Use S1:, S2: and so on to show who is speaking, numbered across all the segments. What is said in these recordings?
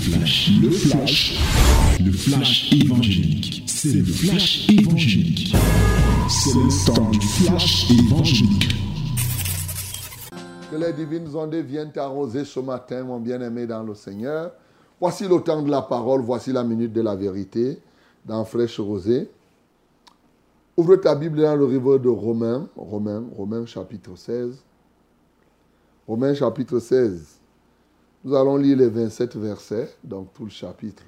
S1: flash, le flash, le flash évangélique. C'est le flash évangélique. C'est le temps du flash évangélique.
S2: Que les divines ondes viennent t'arroser ce matin, mon bien-aimé dans le Seigneur. Voici le temps de la parole, voici la minute de la vérité dans Fraîche Rosée. Ouvre ta Bible dans le livre de Romains, Romains, Romains chapitre 16. Romains chapitre 16. Nous allons lire les 27 versets, donc tout le chapitre.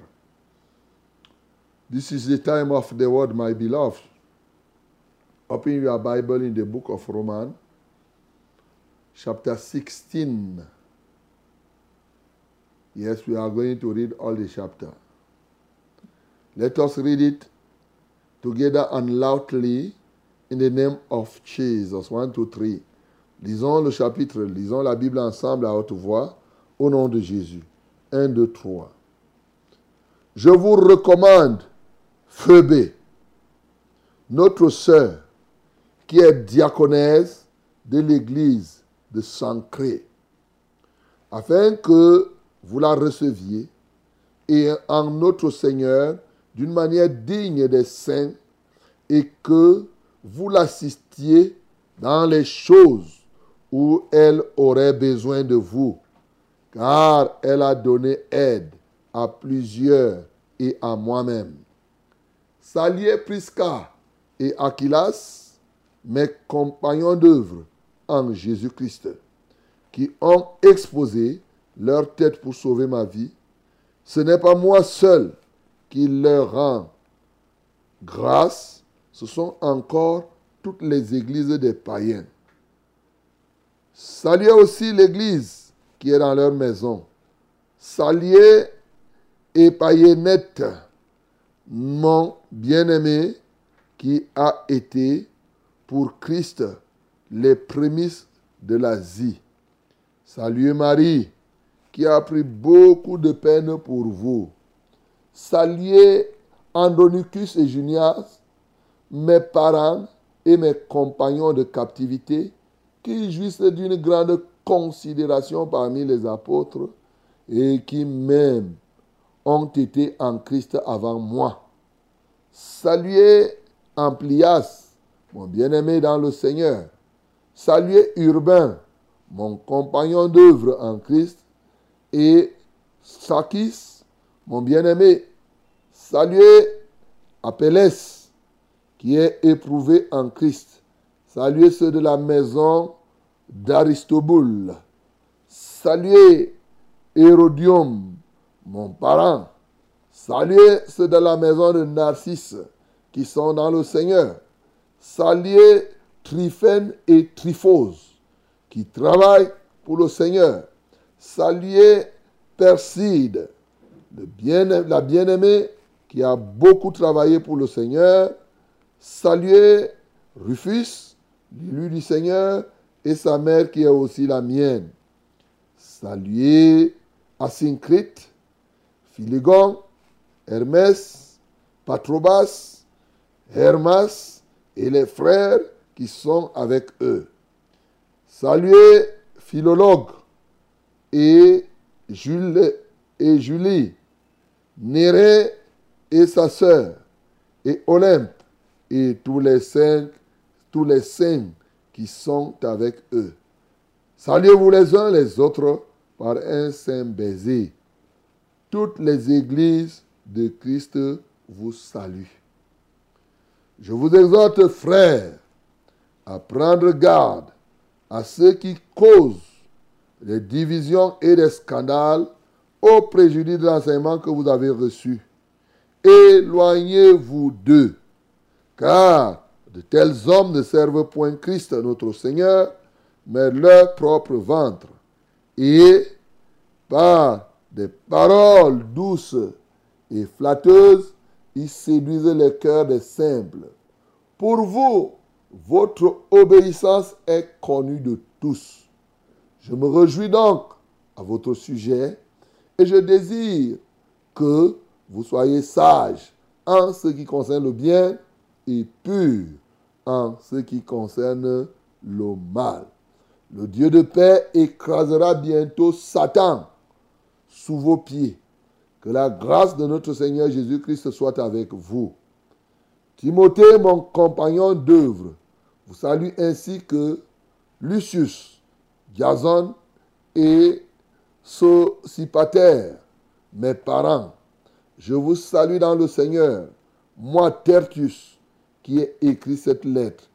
S2: This is the time of the word, my beloved. Open your Bible in the book of Romans, chapter 16. Yes, we are going to read all the chapter. Let us read it together and loudly in the name of Jesus. One, two, three. Lisons le chapitre, lisons la Bible ensemble à haute voix au nom de Jésus. 1, 2, 3. Je vous recommande Phoebe, notre sœur, qui est diaconesse de l'église de Sancré, afin que vous la receviez et en notre Seigneur d'une manière digne des saints et que vous l'assistiez dans les choses où elle aurait besoin de vous car elle a donné aide à plusieurs et à moi-même. Saluez Prisca et Aquilas, mes compagnons d'œuvre en Jésus-Christ, qui ont exposé leur tête pour sauver ma vie. Ce n'est pas moi seul qui leur rend grâce, ce sont encore toutes les églises des païens. Saluez aussi l'église qui est dans leur maison. Saluez et païennette, mon bien-aimé, qui a été pour Christ les prémices de l'Asie. Saluez Marie, qui a pris beaucoup de peine pour vous. Saluez Andronicus et Junias, mes parents et mes compagnons de captivité, qui jouissent d'une grande considération parmi les apôtres et qui même ont été en Christ avant moi. Saluez Amplias, mon bien-aimé dans le Seigneur. Saluez Urbain, mon compagnon d'œuvre en Christ. Et Sakis, mon bien-aimé. Saluez Apelles, qui est éprouvé en Christ. Saluez ceux de la maison d'Aristoboule. Saluez Hérodium, mon parent. Saluez ceux de la maison de Narcisse qui sont dans le Seigneur. Saluez Tryphène et Tryphose qui travaillent pour le Seigneur. Saluez Perside, bien, la bien-aimée qui a beaucoup travaillé pour le Seigneur. Saluez Rufus, l'élu du Seigneur et sa mère qui est aussi la mienne. Saluez Asyncrite, Philégon, Hermès, Patrobas, Hermas et les frères qui sont avec eux. Saluez Philologue et Jules et Julie, Néré et sa sœur, et Olympe et tous les saints, tous les saints qui sont avec eux. Saluez-vous les uns les autres par un saint baiser. Toutes les églises de Christ vous saluent. Je vous exhorte, frères, à prendre garde à ceux qui causent les divisions et les scandales au préjudice de l'enseignement que vous avez reçu. Éloignez-vous d'eux, car de tels hommes ne servent point Christ notre Seigneur, mais leur propre ventre. Et par des paroles douces et flatteuses, ils séduisent les cœurs des simples. Pour vous, votre obéissance est connue de tous. Je me réjouis donc à votre sujet et je désire que vous soyez sages en ce qui concerne le bien et purs en ce qui concerne le mal. Le Dieu de paix écrasera bientôt Satan sous vos pieds. Que la grâce de notre Seigneur Jésus-Christ soit avec vous. Timothée, mon compagnon d'œuvre, vous salue ainsi que Lucius, Jason et Sosipater, mes parents. Je vous salue dans le Seigneur, moi Tertius, qui ai écrit cette lettre.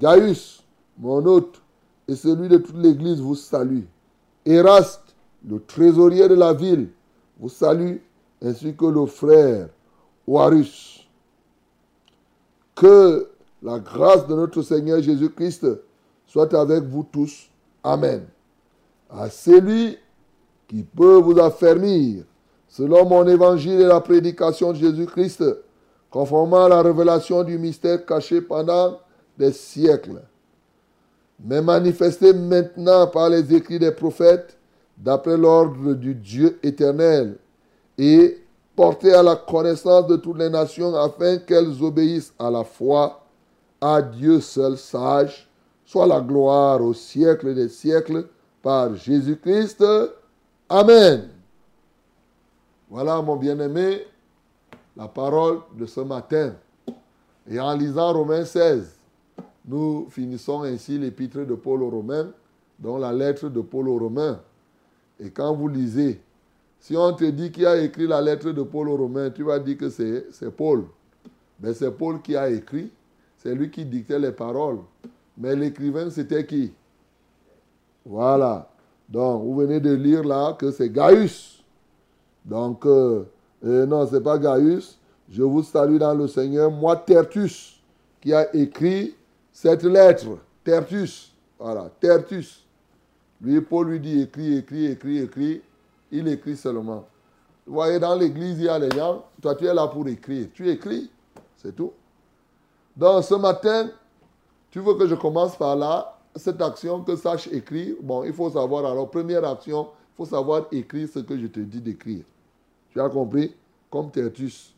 S2: Gaius, mon hôte, et celui de toute l'Église vous salue. Eraste, le trésorier de la ville, vous salue, ainsi que le frère Oarus. Que la grâce de notre Seigneur Jésus-Christ soit avec vous tous. Amen. À celui qui peut vous affermir, selon mon évangile et la prédication de Jésus-Christ, conformément à la révélation du mystère caché pendant des siècles, mais manifesté maintenant par les écrits des prophètes, d'après l'ordre du Dieu éternel, et porté à la connaissance de toutes les nations afin qu'elles obéissent à la foi à Dieu seul sage, soit la gloire au siècle des siècles par Jésus-Christ. Amen. Voilà, mon bien-aimé, la parole de ce matin. Et en lisant Romains 16, nous finissons ainsi l'épître de Paul aux Romains, dont la lettre de Paul aux Romains. Et quand vous lisez, si on te dit qui a écrit la lettre de Paul aux Romains, tu vas dire que c'est Paul. Mais c'est Paul qui a écrit, c'est lui qui dictait les paroles. Mais l'écrivain, c'était qui? Voilà. Donc, vous venez de lire là que c'est Gaius. Donc, euh, non, ce n'est pas Gaius. Je vous salue dans le Seigneur. Moi, Tertus, qui a écrit cette lettre. Tertus. Voilà, Tertus. Lui, Paul lui dit écrit, écrit, écrit, écrit. Il écrit seulement. Vous voyez, dans l'église, il y a les gens. Toi, tu es là pour écrire. Tu écris. C'est tout. Donc, ce matin, tu veux que je commence par là, cette action que sache écrire. Bon, il faut savoir alors, première action, il faut savoir écrire ce que je te dis d'écrire. Tu as compris? Comme Tertus.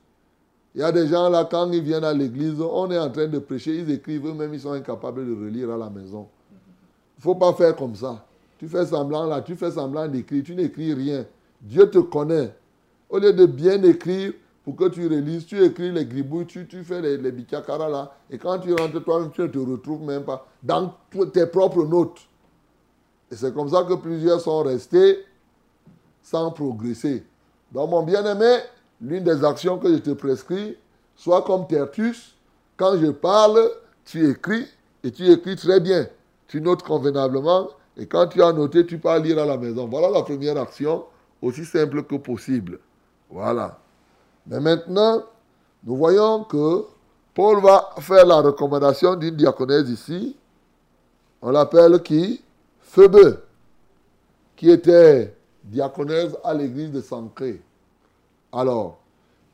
S2: Il y a des gens là, quand ils viennent à l'église, on est en train de prêcher, ils écrivent eux-mêmes, ils sont incapables de relire à la maison. Il ne faut pas faire comme ça. Tu fais semblant là, tu fais semblant d'écrire, tu n'écris rien. Dieu te connaît. Au lieu de bien écrire, pour que tu relises, tu écris les gribouilles, tu, fais les, les là, et quand tu rentres toi-même, tu ne te retrouves même pas dans tes propres notes. Et c'est comme ça que plusieurs sont restés sans progresser. Donc, mon bien-aimé, l'une des actions que je te prescris, soit comme Tertus, quand je parle, tu écris, et tu écris très bien. Tu notes convenablement, et quand tu as noté, tu peux lire à la maison. Voilà la première action, aussi simple que possible. Voilà. Mais maintenant, nous voyons que Paul va faire la recommandation d'une diaconesse ici. On l'appelle qui? Phoebe, qui était diaconesse à l'église de Sancré. Alors,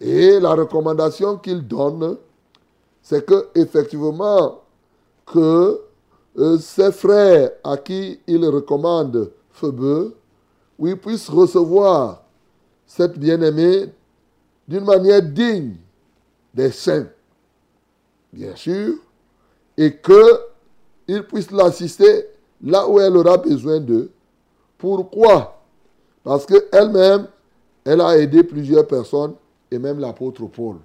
S2: et la recommandation qu'il donne, c'est que effectivement que euh, ses frères à qui il recommande Phoebe, oui, puissent recevoir cette bien-aimée d'une manière digne des saints, bien sûr, et qu'il puisse l'assister là où elle aura besoin d'eux. Pourquoi Parce qu'elle-même, elle a aidé plusieurs personnes et même l'apôtre Paul.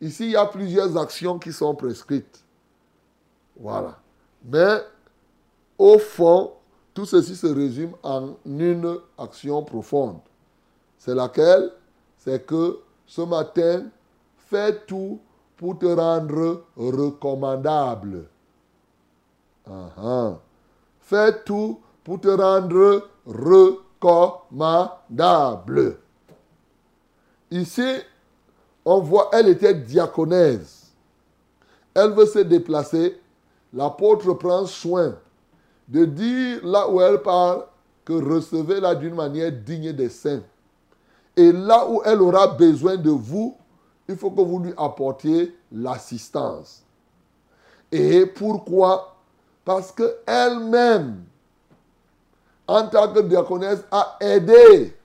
S2: Ici, il y a plusieurs actions qui sont prescrites. Voilà. Mais au fond, tout ceci se résume en une action profonde. C'est laquelle? C'est que ce matin, fais tout pour te rendre recommandable. Fais tout pour te rendre recommandable. Ici, on voit, elle était diaconèse. Elle veut se déplacer. L'apôtre prend soin de dire là où elle part que recevez-la d'une manière digne des saints. Et là où elle aura besoin de vous, il faut que vous lui apportiez l'assistance. Et pourquoi? Parce qu'elle-même, en tant que diaconesse, a aidé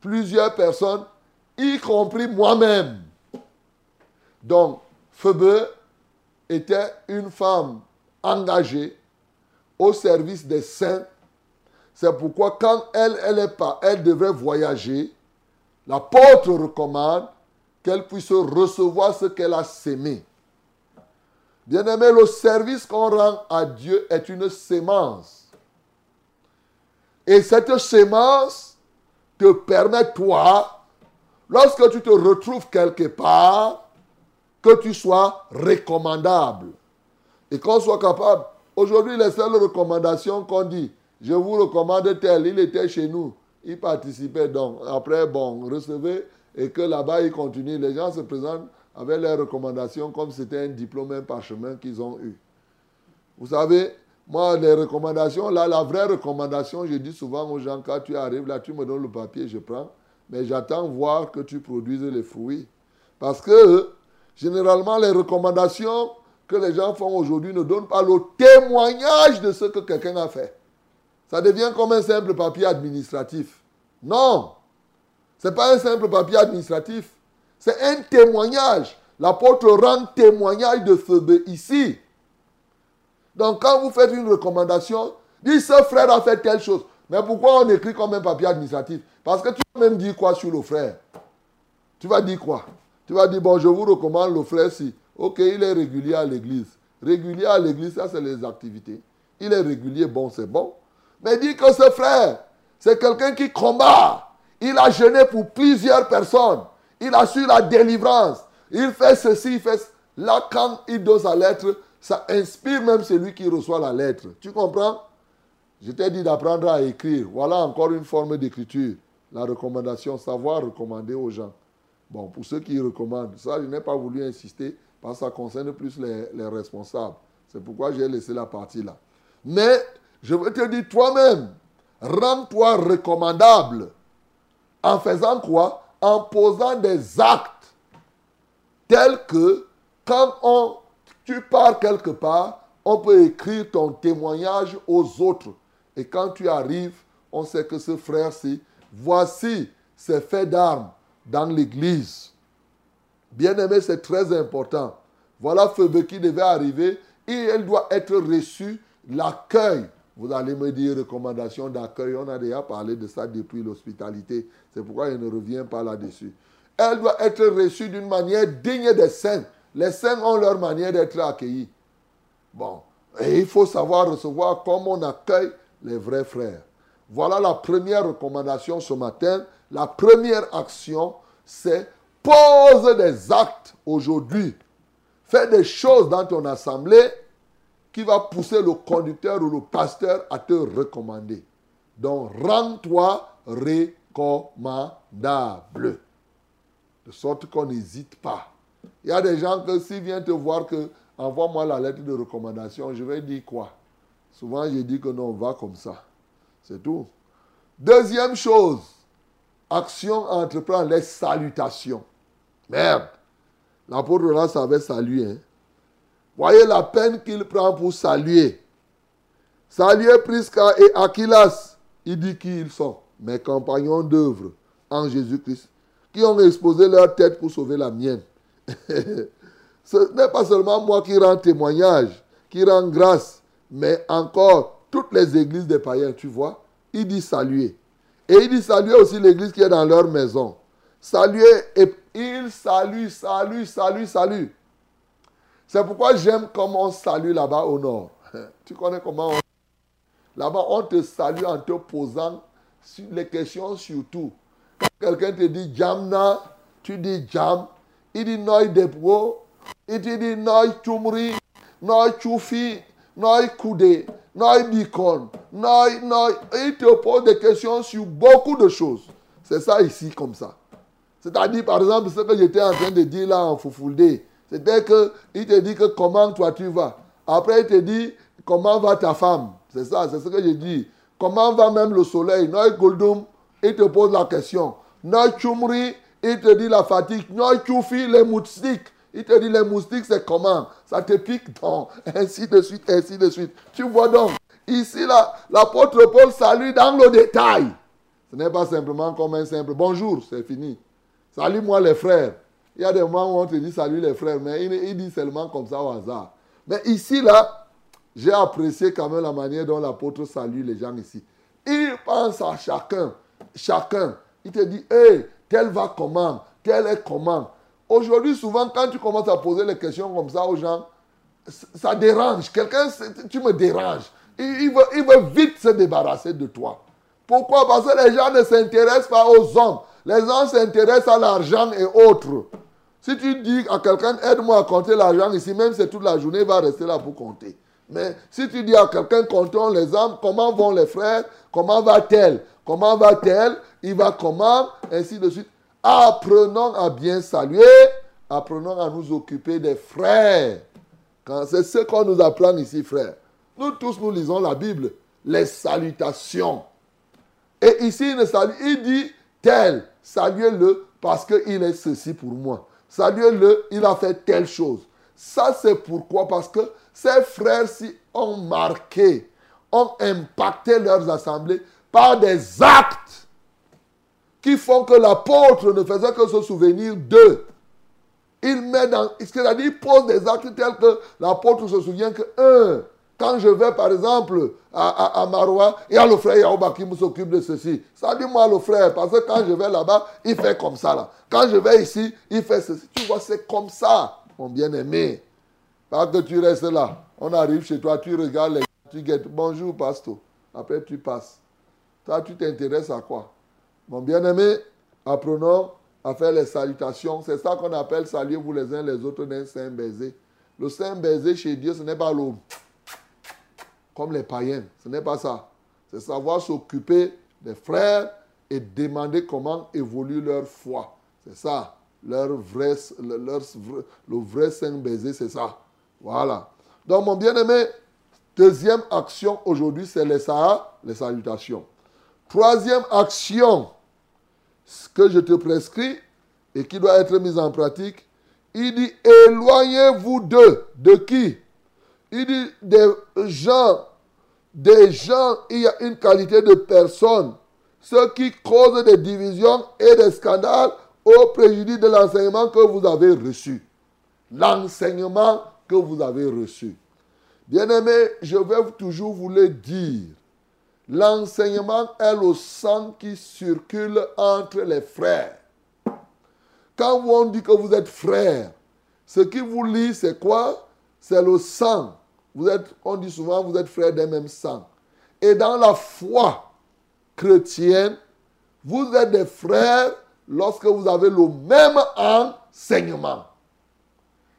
S2: plusieurs personnes, y compris moi-même. Donc, Phoebe était une femme engagée au service des saints. C'est pourquoi quand elle, elle est pas, elle devrait voyager L'apôtre recommande qu'elle puisse recevoir ce qu'elle a sémé. Bien-aimé, le service qu'on rend à Dieu est une sémence. Et cette sémence te permet, toi, lorsque tu te retrouves quelque part, que tu sois recommandable. Et qu'on soit capable. Aujourd'hui, les seules recommandations qu'on dit, je vous recommande tel, il était chez nous, il participait donc. Après, bon, recevez, et que là-bas, il continue. Les gens se présentent avec leurs recommandations comme c'était un diplôme, un parchemin qu'ils ont eu. Vous savez, moi, les recommandations, là, la vraie recommandation, je dis souvent aux gens, quand tu arrives là, tu me donnes le papier, je prends, mais j'attends voir que tu produises les fruits. Parce que, généralement, les recommandations que les gens font aujourd'hui ne donnent pas le témoignage de ce que quelqu'un a fait. Ça devient comme un simple papier administratif. Non, ce n'est pas un simple papier administratif. C'est un témoignage. L'apôtre rend témoignage de ce ici. Donc quand vous faites une recommandation, dis ce frère a fait telle chose. Mais pourquoi on écrit comme un papier administratif? Parce que tu vas même dire quoi sur le frère? Tu vas dire quoi? Tu vas dire, bon, je vous recommande le frère si. Ok, il est régulier à l'église. Régulier à l'église, ça c'est les activités. Il est régulier, bon, c'est bon. Mais dis que ce frère, c'est quelqu'un qui combat. Il a jeûné pour plusieurs personnes. Il a su la délivrance. Il fait ceci, il fait Là, quand il donne sa lettre, ça inspire même celui qui reçoit la lettre. Tu comprends? Je t'ai dit d'apprendre à écrire. Voilà encore une forme d'écriture. La recommandation, savoir recommander aux gens. Bon, pour ceux qui recommandent, ça, je n'ai pas voulu insister parce que ça concerne plus les, les responsables. C'est pourquoi j'ai laissé la partie là. Mais je veux te dire toi-même, rends-toi recommandable. En faisant quoi? En posant des actes tels que quand on, tu pars quelque part, on peut écrire ton témoignage aux autres. Et quand tu arrives, on sait que ce frère-ci, voici ses faits d'armes dans l'église. Bien aimé, c'est très important. Voilà ce qui devait arriver et elle doit être reçue l'accueil vous allez me dire recommandation d'accueil. On a déjà parlé de ça depuis l'hospitalité. C'est pourquoi je ne reviens pas là-dessus. Elle doit être reçue d'une manière digne des saints. Les saints ont leur manière d'être accueillis. Bon. Et il faut savoir recevoir comme on accueille les vrais frères. Voilà la première recommandation ce matin. La première action, c'est pose des actes aujourd'hui. Fais des choses dans ton assemblée qui va pousser le conducteur ou le pasteur à te recommander. Donc, rends-toi recommandable. De sorte qu'on n'hésite pas. Il y a des gens que s'ils viennent te voir que envoie-moi la lettre de recommandation, je vais dire quoi? Souvent, je dis que non, on va comme ça. C'est tout. Deuxième chose, action à entreprendre, les salutations. Merde. L'apôtre là savait saluer. Hein? Voyez la peine qu'il prend pour saluer. Saluer Prisca et Aquilas. Il dit qui ils sont. Mes compagnons d'œuvre en Jésus-Christ. Qui ont exposé leur tête pour sauver la mienne. Ce n'est pas seulement moi qui rends témoignage, qui rend grâce, mais encore toutes les églises des païens, tu vois. Il dit saluer. Et il dit saluer aussi l'église qui est dans leur maison. Saluer, et il salue, salue, salue, salue. C'est pourquoi j'aime comment on salue là-bas au nord. Tu connais comment on... Là-bas, on te salue en te posant les questions surtout. Quand quelqu'un te dit jamna, tu dis jam. Il dit noi depro. Il te dit noi chumri, noi chufi, noi kude, noi bicon, noi, noi. Il te pose des questions sur beaucoup de choses. C'est ça ici comme ça. C'est-à-dire, par exemple, ce que j'étais en train de dire là en Fufulde. C'est-à-dire qu'il te dit que comment toi tu vas. Après, il te dit comment va ta femme? C'est ça, c'est ce que j'ai dit. Comment va même le soleil? Noi Goldum, il te pose la question. Noi Chumri, il te dit la fatigue. Les moustiques. Il te dit les moustiques, c'est comment? Ça te pique donc. Ainsi de suite, ainsi de suite. Tu vois donc, ici, l'apôtre Paul salue dans le détail. Ce n'est pas simplement comme un simple bonjour, c'est fini. Salut-moi les frères. Il y a des moments où on te dit salut les frères, mais il, dit seulement comme ça au hasard. Mais ici, là, j'ai apprécié quand même la manière dont l'apôtre salue les gens ici. Il pense à chacun. Chacun. Il te dit, hé, tel va comment, tel est comment. Aujourd'hui, souvent, quand tu commences à poser les questions comme ça aux gens, ça dérange. Quelqu'un, tu me déranges. Il, veut, il veut vite se débarrasser de toi. Pourquoi? Parce que les gens ne s'intéressent pas aux hommes. Les gens s'intéressent à l'argent et autres. Si tu dis à quelqu'un, aide-moi à compter l'argent ici, même si c'est toute la journée, il va rester là pour compter. Mais si tu dis à quelqu'un, comptons les âmes, comment vont les frères, comment va-t-elle, comment va-t-elle, il va comment, ainsi de suite. Apprenons à bien saluer, apprenons à nous occuper des frères. C'est ce qu'on nous apprend ici, frères. Nous tous, nous lisons la Bible, les salutations. Et ici, il, il dit tel, saluez-le parce qu'il est ceci pour moi. Saluez-le, il a fait telle chose. Ça, c'est pourquoi, parce que ces frères-ci ont marqué, ont impacté leurs assemblées par des actes qui font que l'apôtre ne faisait que se souvenir d'eux. Il met dans. C'est-à-dire, il pose des actes tels que l'apôtre se souvient que, un, quand je vais, par exemple, à, Maroua, il y a le frère Yaouba qui s'occupe de ceci. Ça dit moi le frère, parce que quand je vais là-bas, il fait comme ça. Là. Quand je vais ici, il fait ceci. Tu vois, c'est comme ça, mon bien-aimé. Pas que tu restes là. On arrive chez toi, tu regardes les tu guettes. Bonjour, pasteur. Après, tu passes. Toi, tu t'intéresses à quoi? Mon bien-aimé, apprenons à faire les salutations. C'est ça qu'on appelle saluer vous les uns les autres d'un saint baiser. Le saint baiser chez Dieu, ce n'est pas l'eau comme les païens. Ce n'est pas ça. C'est savoir s'occuper des frères et demander comment évolue leur foi. C'est ça. Le vrai saint baiser, c'est ça. Voilà. Donc, mon bien-aimé, deuxième action aujourd'hui, c'est les, les salutations. Troisième action que je te prescris et qui doit être mise en pratique, il dit éloignez-vous d'eux. De qui? Il dit des gens, des gens, il y a une qualité de personnes, ceux qui causent des divisions et des scandales au préjudice de l'enseignement que vous avez reçu. L'enseignement que vous avez reçu. Bien-aimé, je vais toujours vous le dire. L'enseignement est le sang qui circule entre les frères. Quand on dit que vous êtes frères, ce qui vous lie, c'est quoi? C'est le sang. Vous êtes, on dit souvent, vous êtes frères d'un même sang. Et dans la foi chrétienne, vous êtes des frères lorsque vous avez le même enseignement.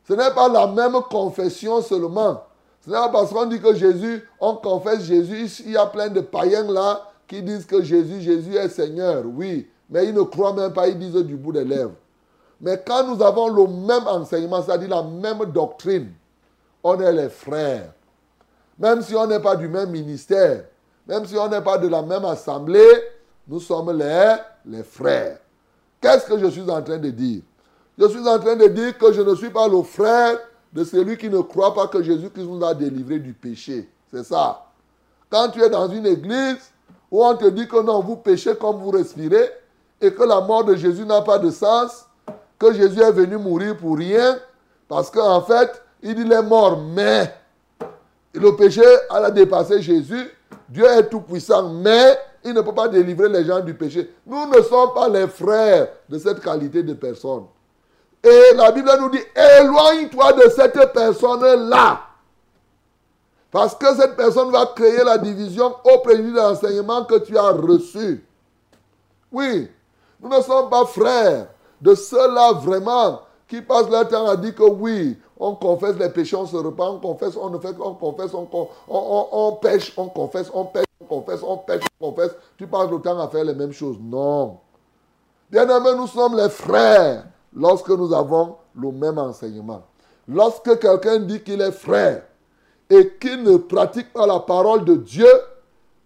S2: Ce n'est pas la même confession seulement. Ce n'est pas parce qu'on dit que Jésus, on confesse Jésus. Il y a plein de païens là qui disent que Jésus, Jésus est Seigneur. Oui, mais ils ne croient même pas, ils disent du bout des lèvres. Mais quand nous avons le même enseignement, c'est-à-dire la même doctrine, on est les frères. Même si on n'est pas du même ministère, même si on n'est pas de la même assemblée, nous sommes les, les frères. Qu'est-ce que je suis en train de dire? Je suis en train de dire que je ne suis pas le frère de celui qui ne croit pas que Jésus-Christ nous a délivrés du péché. C'est ça. Quand tu es dans une église où on te dit que non, vous péchez comme vous respirez et que la mort de Jésus n'a pas de sens, que Jésus est venu mourir pour rien, parce qu'en fait, il est mort, mais le péché a dépassé Jésus. Dieu est tout puissant, mais il ne peut pas délivrer les gens du péché. Nous ne sommes pas les frères de cette qualité de personne. Et la Bible nous dit, éloigne-toi de cette personne-là. Parce que cette personne va créer la division au préjudice de l'enseignement que tu as reçu. Oui, nous ne sommes pas frères de ceux-là vraiment qui passent leur temps à dire que oui, on confesse les péchés, on se repent, on confesse, on ne fait qu'on confesse, on, on, on, pêche, on confesse, on pêche, on confesse, on pêche, on confesse. Tu passes le temps à faire les mêmes choses. Non. Bien aimé, nous sommes les frères lorsque nous avons le même enseignement. Lorsque quelqu'un dit qu'il est frère et qu'il ne pratique pas la parole de Dieu,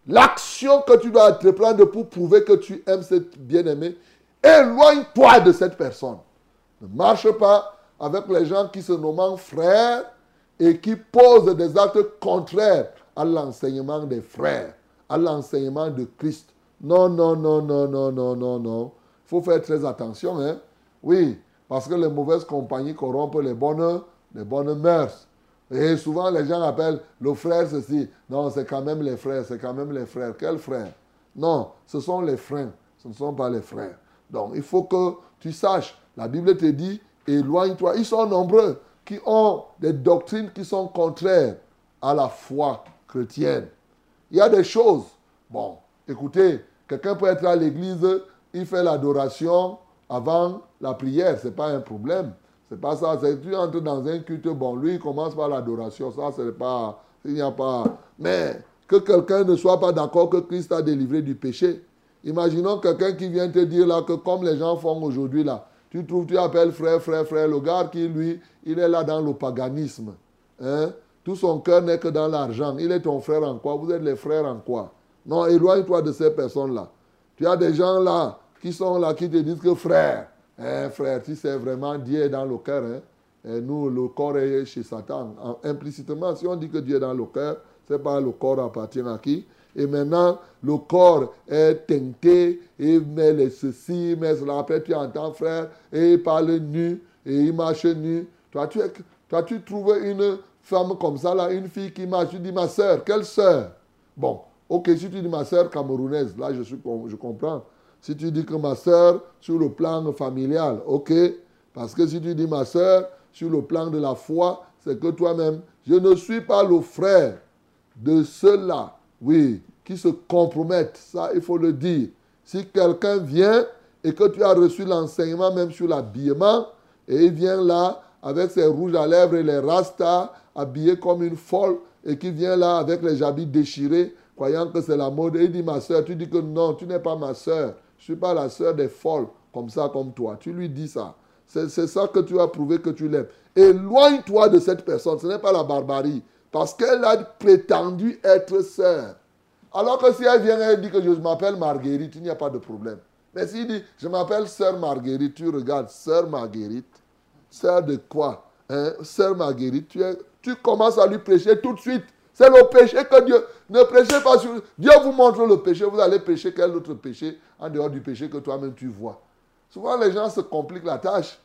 S2: l'action que tu dois entreprendre pour prouver que tu aimes cette bien-aimée, éloigne-toi de cette personne. Ne marche pas avec les gens qui se nomment frères et qui posent des actes contraires à l'enseignement des frères, à l'enseignement de Christ. Non, non, non, non, non, non, non, non. Il faut faire très attention. Hein? Oui, parce que les mauvaises compagnies corrompent les bonnes, les bonnes mœurs. Et souvent, les gens appellent le frère ceci. Non, c'est quand même les frères, c'est quand même les frères. Quels frères? Non, ce sont les frères, ce ne sont pas les frères. Donc il faut que tu saches, la Bible te dit, éloigne-toi. Ils sont nombreux qui ont des doctrines qui sont contraires à la foi chrétienne. Il y a des choses. Bon, écoutez, quelqu'un peut être à l'église, il fait l'adoration avant la prière, ce n'est pas un problème. C'est pas ça. C'est tu entres dans un culte, bon, lui, il commence par l'adoration. Ça, c'est pas. Il n'y a pas. Mais que quelqu'un ne soit pas d'accord que Christ a délivré du péché. Imaginons quelqu'un qui vient te dire là que comme les gens font aujourd'hui là, tu trouves, tu appelles frère, frère, frère, le gars qui lui, il est là dans le paganisme. Hein? Tout son cœur n'est que dans l'argent. Il est ton frère en quoi? Vous êtes les frères en quoi? Non, éloigne-toi de ces personnes-là. Tu as des gens là qui sont là, qui te disent que frère, hein, frère, tu sais vraiment Dieu est dans le cœur. Hein? Et nous, le corps est chez Satan. implicitement, si on dit que Dieu est dans le cœur, c'est pas le corps appartient à qui et maintenant, le corps est teinté, et met les ceci, mais cela. Après, tu entends, frère, et il parle nu, et il marche nu. Toi, tu, toi, tu trouves une femme comme ça, là, une fille qui marche, tu dis, ma soeur, quelle soeur Bon, ok, si tu dis ma soeur camerounaise, là, je, suis, je comprends. Si tu dis que ma soeur, sur le plan familial, ok. Parce que si tu dis ma soeur, sur le plan de la foi, c'est que toi-même, je ne suis pas le frère de ceux-là oui, qui se compromettent, ça il faut le dire. Si quelqu'un vient et que tu as reçu l'enseignement même sur l'habillement, et il vient là avec ses rouges à lèvres et les rastas, habillé comme une folle, et qui vient là avec les habits déchirés, croyant que c'est la mode, et il dit ma soeur, tu dis que non, tu n'es pas ma soeur, je ne suis pas la soeur des folles, comme ça, comme toi. Tu lui dis ça. C'est ça que tu as prouvé que tu l'aimes. Éloigne-toi de cette personne, ce n'est pas la barbarie. Parce qu'elle a prétendu être sœur. Alors que si elle vient et dit que je m'appelle Marguerite, il n'y a pas de problème. Mais s'il dit je m'appelle sœur Marguerite, tu regardes sœur Marguerite. Sœur de quoi hein? Sœur Marguerite, tu, tu commences à lui prêcher tout de suite. C'est le péché que Dieu. Ne prêchez pas sur. Dieu vous montre le péché, vous allez pécher quel autre péché en dehors du péché que toi-même tu vois. Souvent les gens se compliquent la tâche.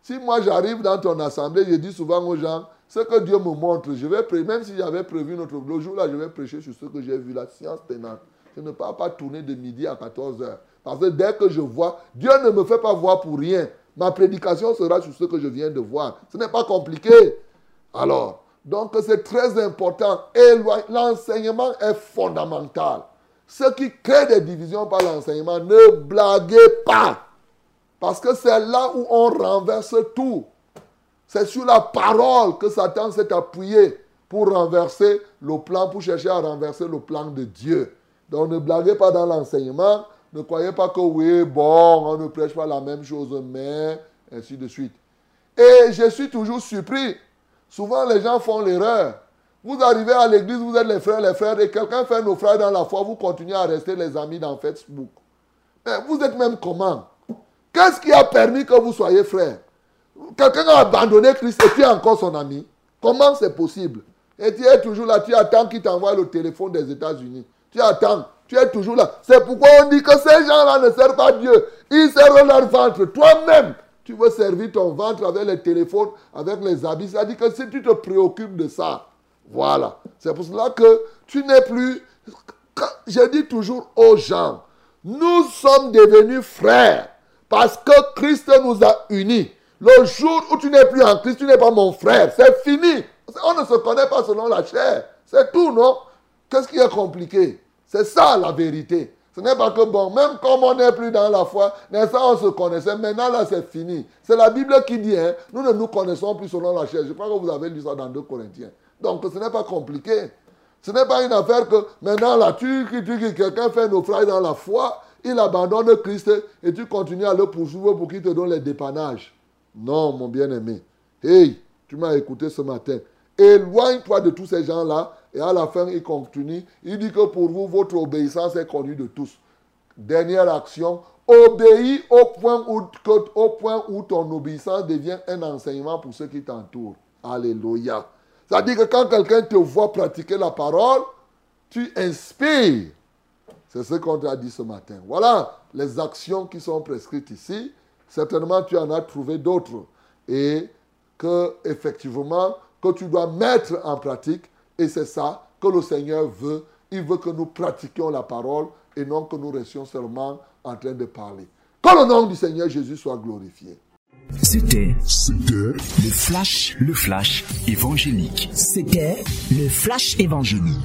S2: Si moi j'arrive dans ton assemblée, je dis souvent aux gens, ce que Dieu me montre, je vais même si j'avais prévu notre le jour là, je vais prêcher sur ce que j'ai vu, la science pénale. Je ne peux pas tourner de midi à 14 heures. Parce que dès que je vois, Dieu ne me fait pas voir pour rien. Ma prédication sera sur ce que je viens de voir. Ce n'est pas compliqué. Alors, donc c'est très important. L'enseignement est fondamental. Ce qui crée des divisions par l'enseignement, ne blaguez pas. Parce que c'est là où on renverse tout. C'est sur la parole que Satan s'est appuyé pour renverser le plan, pour chercher à renverser le plan de Dieu. Donc ne blaguez pas dans l'enseignement. Ne croyez pas que oui, bon, on ne prêche pas la même chose, mais ainsi de suite. Et je suis toujours surpris. Souvent, les gens font l'erreur. Vous arrivez à l'église, vous êtes les frères, les frères, et quelqu'un fait nos frères dans la foi, vous continuez à rester les amis dans Facebook. Mais vous êtes même comment? Qu'est-ce qui a permis que vous soyez frères Quelqu'un a abandonné Christ et tu es encore son ami. Comment c'est possible? Et tu es toujours là, tu attends qu'il t'envoie le téléphone des États-Unis. Tu attends, tu es toujours là. C'est pourquoi on dit que ces gens-là ne servent pas Dieu. Ils servent leur ventre. Toi-même, tu veux servir ton ventre avec les téléphones, avec les habits. C'est-à-dire que si tu te préoccupes de ça, voilà. C'est pour cela que tu n'es plus... Je dis toujours aux gens, nous sommes devenus frères parce que Christ nous a unis. Le jour où tu n'es plus en Christ, tu n'es pas mon frère. C'est fini. On ne se connaît pas selon la chair. C'est tout, non? Qu'est-ce qui est compliqué? C'est ça la vérité. Ce n'est pas que bon, même comme on n'est plus dans la foi, n'est-ce on se connaissait. Maintenant, là, c'est fini. C'est la Bible qui dit, hein, nous ne nous connaissons plus selon la chair. Je crois que vous avez lu ça dans 2 Corinthiens. Donc, ce n'est pas compliqué. Ce n'est pas une affaire que maintenant, là, tu, tu, tu quelqu'un fait naufrage dans la foi, il abandonne Christ et tu continues à le poursuivre pour qu'il te donne les dépannages. Non, mon bien-aimé. Hey, tu m'as écouté ce matin. Éloigne-toi de tous ces gens-là. Et à la fin, il continue. Il dit que pour vous, votre obéissance est connue de tous. Dernière action. Obéis au point où, ton obéissance devient un enseignement pour ceux qui t'entourent. Alléluia. C'est-à-dire que quand quelqu'un te voit pratiquer la parole, tu inspires. C'est ce qu'on t'a dit ce matin. Voilà les actions qui sont prescrites ici certainement tu en as trouvé d'autres. Et que, effectivement, que tu dois mettre en pratique. Et c'est ça que le Seigneur veut. Il veut que nous pratiquions la parole et non que nous restions seulement en train de parler. Que le nom du Seigneur Jésus soit glorifié.
S3: C'était
S1: le flash, le flash évangélique.
S4: C'était le flash évangélique.